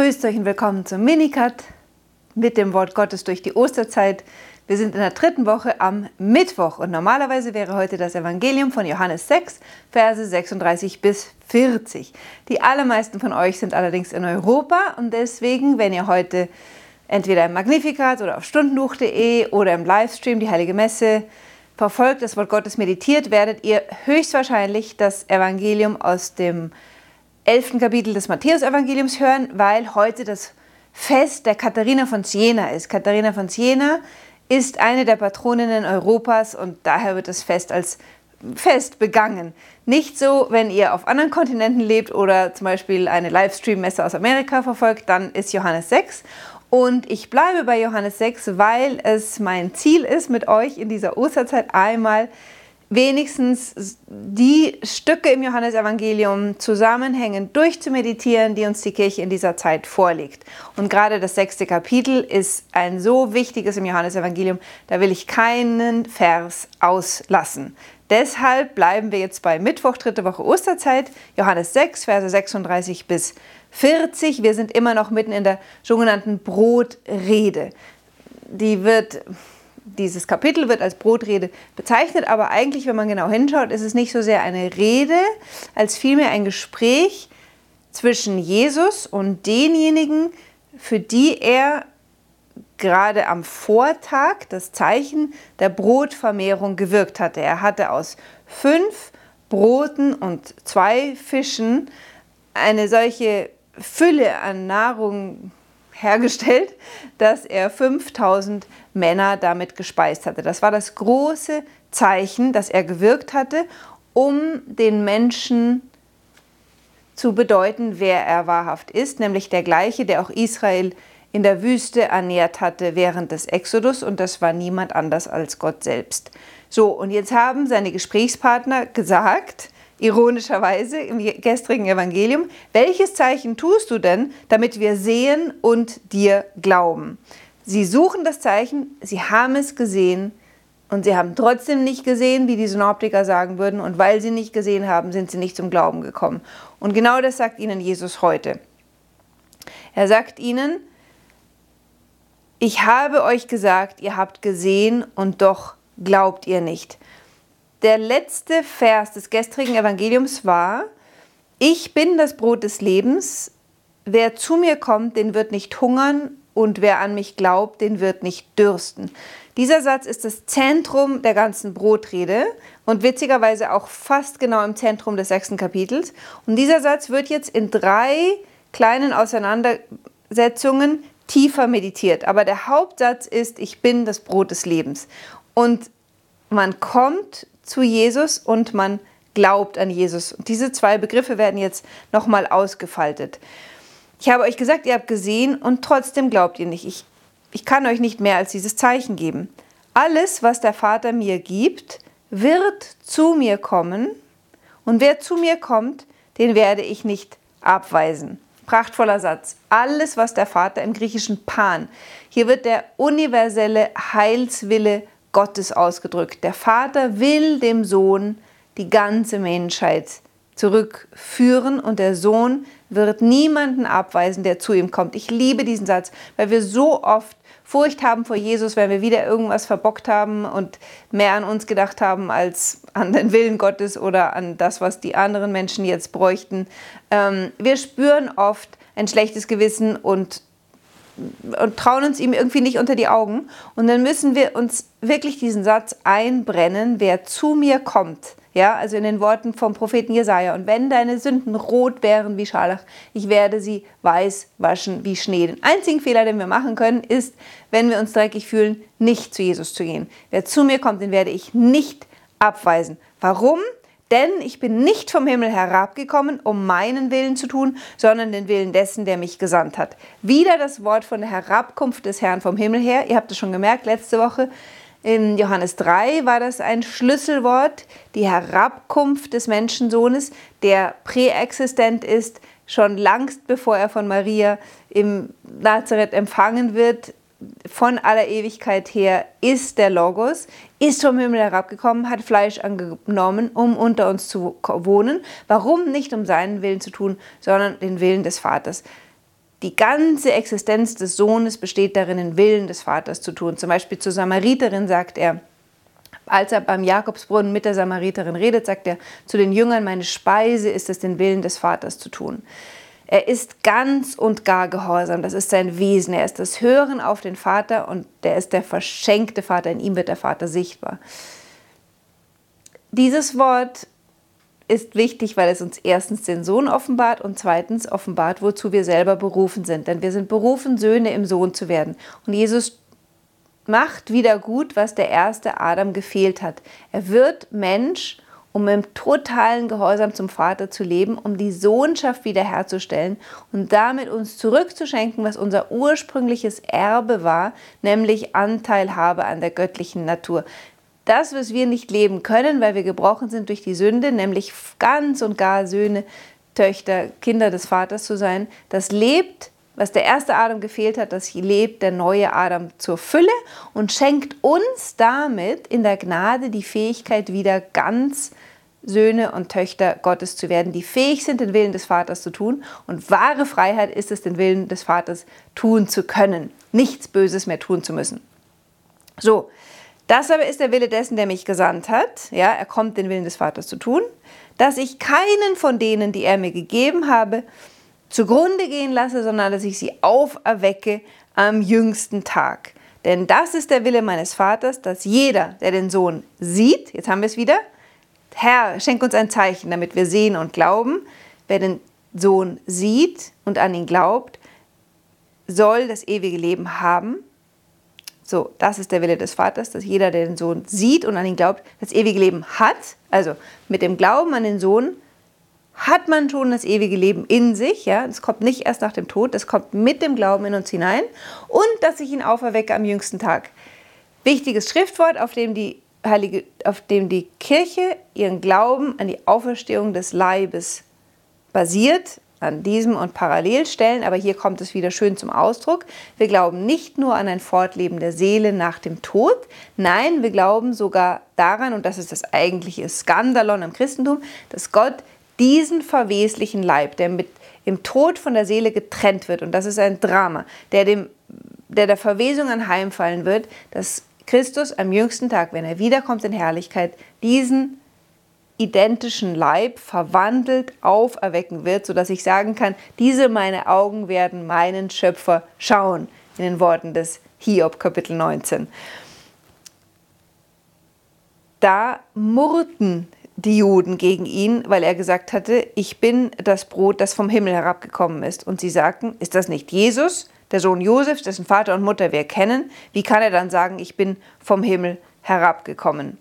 Grüßt euch und willkommen zum Minicut mit dem Wort Gottes durch die Osterzeit. Wir sind in der dritten Woche am Mittwoch und normalerweise wäre heute das Evangelium von Johannes 6, Verse 36 bis 40. Die allermeisten von euch sind allerdings in Europa und deswegen, wenn ihr heute entweder im Magnificat oder auf stundenbuch.de oder im Livestream die Heilige Messe verfolgt, das Wort Gottes meditiert, werdet ihr höchstwahrscheinlich das Evangelium aus dem 11. Kapitel des Matthäusevangeliums hören, weil heute das Fest der Katharina von Siena ist. Katharina von Siena ist eine der Patroninnen Europas und daher wird das Fest als Fest begangen. Nicht so, wenn ihr auf anderen Kontinenten lebt oder zum Beispiel eine Livestream-Messe aus Amerika verfolgt, dann ist Johannes 6. Und ich bleibe bei Johannes 6, weil es mein Ziel ist, mit euch in dieser Osterzeit einmal wenigstens die Stücke im Johannesevangelium zusammenhängend durchzumeditieren, die uns die Kirche in dieser Zeit vorlegt. Und gerade das sechste Kapitel ist ein so wichtiges im Johannesevangelium, da will ich keinen Vers auslassen. Deshalb bleiben wir jetzt bei Mittwoch, dritte Woche Osterzeit, Johannes 6, Verse 36 bis 40. Wir sind immer noch mitten in der sogenannten Brotrede. Die wird dieses Kapitel wird als Brotrede bezeichnet, aber eigentlich, wenn man genau hinschaut, ist es nicht so sehr eine Rede, als vielmehr ein Gespräch zwischen Jesus und denjenigen, für die er gerade am Vortag das Zeichen der Brotvermehrung gewirkt hatte. Er hatte aus fünf Broten und zwei Fischen eine solche Fülle an Nahrung hergestellt, dass er 5000 Männer damit gespeist hatte. Das war das große Zeichen, das er gewirkt hatte, um den Menschen zu bedeuten, wer er wahrhaft ist, nämlich der gleiche, der auch Israel in der Wüste ernährt hatte während des Exodus und das war niemand anders als Gott selbst. So, und jetzt haben seine Gesprächspartner gesagt, ironischerweise im gestrigen Evangelium, welches Zeichen tust du denn, damit wir sehen und dir glauben? Sie suchen das Zeichen, sie haben es gesehen und sie haben trotzdem nicht gesehen, wie die Synoptiker sagen würden, und weil sie nicht gesehen haben, sind sie nicht zum Glauben gekommen. Und genau das sagt ihnen Jesus heute. Er sagt ihnen, ich habe euch gesagt, ihr habt gesehen und doch glaubt ihr nicht. Der letzte Vers des gestrigen Evangeliums war, ich bin das Brot des Lebens, wer zu mir kommt, den wird nicht hungern und wer an mich glaubt, den wird nicht dürsten. Dieser Satz ist das Zentrum der ganzen Brotrede und witzigerweise auch fast genau im Zentrum des sechsten Kapitels. Und dieser Satz wird jetzt in drei kleinen Auseinandersetzungen tiefer meditiert. Aber der Hauptsatz ist, ich bin das Brot des Lebens. Und man kommt zu Jesus und man glaubt an Jesus. Und diese zwei Begriffe werden jetzt nochmal ausgefaltet. Ich habe euch gesagt, ihr habt gesehen und trotzdem glaubt ihr nicht. Ich, ich kann euch nicht mehr als dieses Zeichen geben. Alles, was der Vater mir gibt, wird zu mir kommen und wer zu mir kommt, den werde ich nicht abweisen. Prachtvoller Satz. Alles, was der Vater im griechischen Pan. Hier wird der universelle Heilswille Gottes ausgedrückt. Der Vater will dem Sohn die ganze Menschheit zurückführen und der Sohn wird niemanden abweisen, der zu ihm kommt. Ich liebe diesen Satz, weil wir so oft Furcht haben vor Jesus, wenn wir wieder irgendwas verbockt haben und mehr an uns gedacht haben als an den Willen Gottes oder an das, was die anderen Menschen jetzt bräuchten. Ähm, wir spüren oft ein schlechtes Gewissen und und trauen uns ihm irgendwie nicht unter die Augen. Und dann müssen wir uns wirklich diesen Satz einbrennen, wer zu mir kommt. Ja, also in den Worten vom Propheten Jesaja. Und wenn deine Sünden rot wären wie Scharlach, ich werde sie weiß waschen wie Schnee. Den einzigen Fehler, den wir machen können, ist, wenn wir uns dreckig fühlen, nicht zu Jesus zu gehen. Wer zu mir kommt, den werde ich nicht abweisen. Warum? Denn ich bin nicht vom Himmel herabgekommen, um meinen Willen zu tun, sondern den Willen dessen, der mich gesandt hat. Wieder das Wort von der Herabkunft des Herrn vom Himmel her. Ihr habt es schon gemerkt, letzte Woche in Johannes 3 war das ein Schlüsselwort, die Herabkunft des Menschensohnes, der präexistent ist, schon langst bevor er von Maria im Nazareth empfangen wird, von aller Ewigkeit her ist der Logos, ist vom Himmel herabgekommen, hat Fleisch angenommen, um unter uns zu wohnen. Warum? Nicht um seinen Willen zu tun, sondern den Willen des Vaters. die ganze Existenz des Sohnes besteht darin, den Willen des Vaters zu tun. Zum Beispiel zur Samariterin sagt er, als er beim Jakobsbrunnen mit der Samariterin redet, sagt er zu den Jüngern, meine Speise ist es, den Willen des Vaters zu tun. Er ist ganz und gar gehorsam, das ist sein Wesen. Er ist das Hören auf den Vater und der ist der verschenkte Vater, in ihm wird der Vater sichtbar. Dieses Wort ist wichtig, weil es uns erstens den Sohn offenbart und zweitens offenbart, wozu wir selber berufen sind. Denn wir sind berufen, Söhne im Sohn zu werden. Und Jesus macht wieder gut, was der erste Adam gefehlt hat. Er wird Mensch, um im totalen Gehorsam zum Vater zu leben, um die Sohnschaft wiederherzustellen und damit uns zurückzuschenken, was unser ursprüngliches Erbe war, nämlich Anteilhabe an der göttlichen Natur. Das, was wir nicht leben können, weil wir gebrochen sind durch die Sünde, nämlich ganz und gar Söhne, Töchter, Kinder des Vaters zu sein, das lebt, was der erste Adam gefehlt hat, das lebt der neue Adam zur Fülle und schenkt uns damit in der Gnade die Fähigkeit, wieder ganz Söhne und Töchter Gottes zu werden, die fähig sind, den Willen des Vaters zu tun. Und wahre Freiheit ist es, den Willen des Vaters tun zu können, nichts Böses mehr tun zu müssen. So, das aber ist der Wille dessen, der mich gesandt hat. Ja, er kommt, den Willen des Vaters zu tun, dass ich keinen von denen, die er mir gegeben habe, zugrunde gehen lasse, sondern dass ich sie auferwecke am jüngsten Tag. Denn das ist der Wille meines Vaters, dass jeder, der den Sohn sieht, jetzt haben wir es wieder, Herr, schenk uns ein Zeichen, damit wir sehen und glauben. Wer den Sohn sieht und an ihn glaubt, soll das ewige Leben haben. So, das ist der Wille des Vaters, dass jeder, der den Sohn sieht und an ihn glaubt, das ewige Leben hat. Also mit dem Glauben an den Sohn hat man schon das ewige Leben in sich. Ja, es kommt nicht erst nach dem Tod, es kommt mit dem Glauben in uns hinein und dass ich ihn auferwecke am jüngsten Tag. Wichtiges Schriftwort, auf dem die Heilige, auf dem die Kirche ihren Glauben an die Auferstehung des Leibes basiert an diesem und Parallelstellen, aber hier kommt es wieder schön zum Ausdruck. Wir glauben nicht nur an ein Fortleben der Seele nach dem Tod, nein, wir glauben sogar daran, und das ist das eigentliche Skandalon im Christentum, dass Gott diesen verweslichen Leib, der mit im Tod von der Seele getrennt wird, und das ist ein Drama, der, dem, der der Verwesung anheimfallen wird, dass Christus am jüngsten Tag, wenn er wiederkommt in Herrlichkeit, diesen identischen Leib verwandelt auferwecken wird, sodass ich sagen kann, diese meine Augen werden meinen Schöpfer schauen, in den Worten des Hiob Kapitel 19. Da murrten die Juden gegen ihn, weil er gesagt hatte, ich bin das Brot, das vom Himmel herabgekommen ist. Und sie sagten, ist das nicht Jesus, der Sohn Josefs, dessen Vater und Mutter wir kennen? Wie kann er dann sagen, ich bin vom Himmel herabgekommen?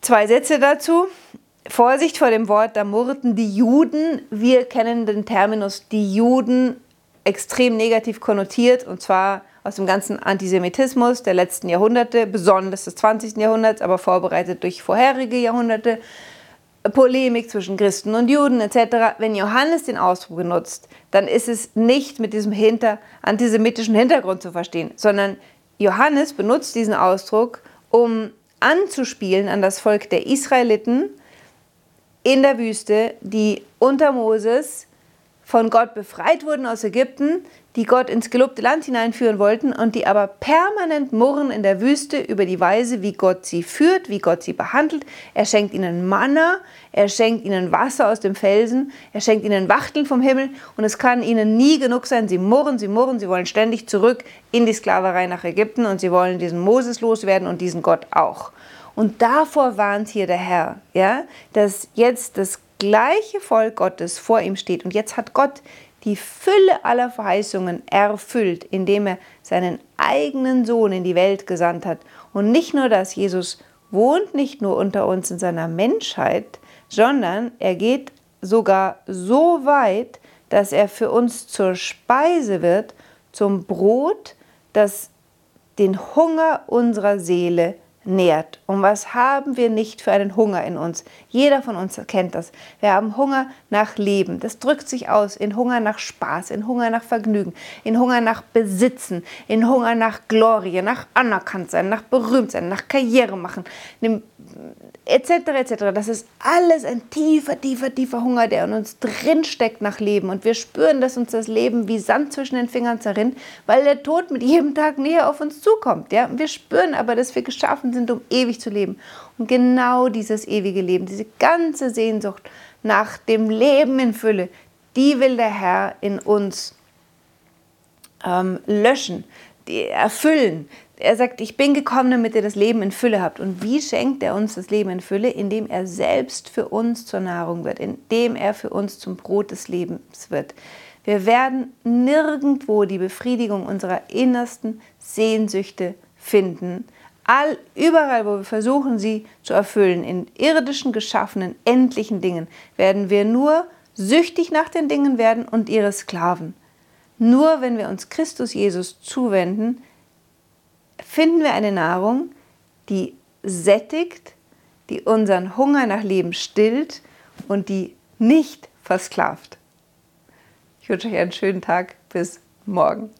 Zwei Sätze dazu. Vorsicht vor dem Wort, da murrten die Juden. Wir kennen den Terminus die Juden extrem negativ konnotiert und zwar aus dem ganzen Antisemitismus der letzten Jahrhunderte, besonders des 20. Jahrhunderts, aber vorbereitet durch vorherige Jahrhunderte. Polemik zwischen Christen und Juden etc. Wenn Johannes den Ausdruck benutzt, dann ist es nicht mit diesem hinter antisemitischen Hintergrund zu verstehen, sondern Johannes benutzt diesen Ausdruck, um anzuspielen an das Volk der Israeliten in der Wüste, die unter Moses von Gott befreit wurden aus Ägypten, die Gott ins gelobte Land hineinführen wollten und die aber permanent murren in der Wüste über die Weise, wie Gott sie führt, wie Gott sie behandelt. Er schenkt ihnen Manna, er schenkt ihnen Wasser aus dem Felsen, er schenkt ihnen Wachteln vom Himmel und es kann ihnen nie genug sein. Sie murren, sie murren, sie wollen ständig zurück in die Sklaverei nach Ägypten und sie wollen diesen Moses loswerden und diesen Gott auch. Und davor warnt hier der Herr, ja, dass jetzt das gleiche Volk Gottes vor ihm steht. Und jetzt hat Gott die Fülle aller Verheißungen erfüllt, indem er seinen eigenen Sohn in die Welt gesandt hat. Und nicht nur das, Jesus wohnt nicht nur unter uns in seiner Menschheit, sondern er geht sogar so weit, dass er für uns zur Speise wird, zum Brot, das den Hunger unserer Seele nährt. Und was haben wir nicht für einen Hunger in uns? Jeder von uns kennt das. Wir haben Hunger nach Leben. Das drückt sich aus in Hunger nach Spaß, in Hunger nach Vergnügen, in Hunger nach Besitzen, in Hunger nach Glorie, nach Anerkanntsein, nach Berühmtsein, nach Karriere machen, etc. etc. Das ist alles ein tiefer, tiefer, tiefer Hunger, der in uns drinsteckt nach Leben. Und wir spüren, dass uns das Leben wie Sand zwischen den Fingern zerrinnt, weil der Tod mit jedem Tag näher auf uns zukommt. Ja? Wir spüren aber, dass wir geschaffen sind, um ewig zu leben. Und genau dieses ewige Leben, diese ganze Sehnsucht nach dem Leben in Fülle, die will der Herr in uns ähm, löschen, erfüllen. Er sagt, ich bin gekommen, damit ihr das Leben in Fülle habt. Und wie schenkt er uns das Leben in Fülle? Indem er selbst für uns zur Nahrung wird, indem er für uns zum Brot des Lebens wird. Wir werden nirgendwo die Befriedigung unserer innersten Sehnsüchte finden, all, überall, wo wir versuchen, sie zu erfüllen, in irdischen, geschaffenen, endlichen Dingen, werden wir nur süchtig nach den Dingen werden und ihre Sklaven. Nur wenn wir uns Christus Jesus zuwenden, finden wir eine Nahrung, die sättigt, die unseren Hunger nach Leben stillt und die nicht versklavt. Ich wünsche euch einen schönen Tag. Bis morgen.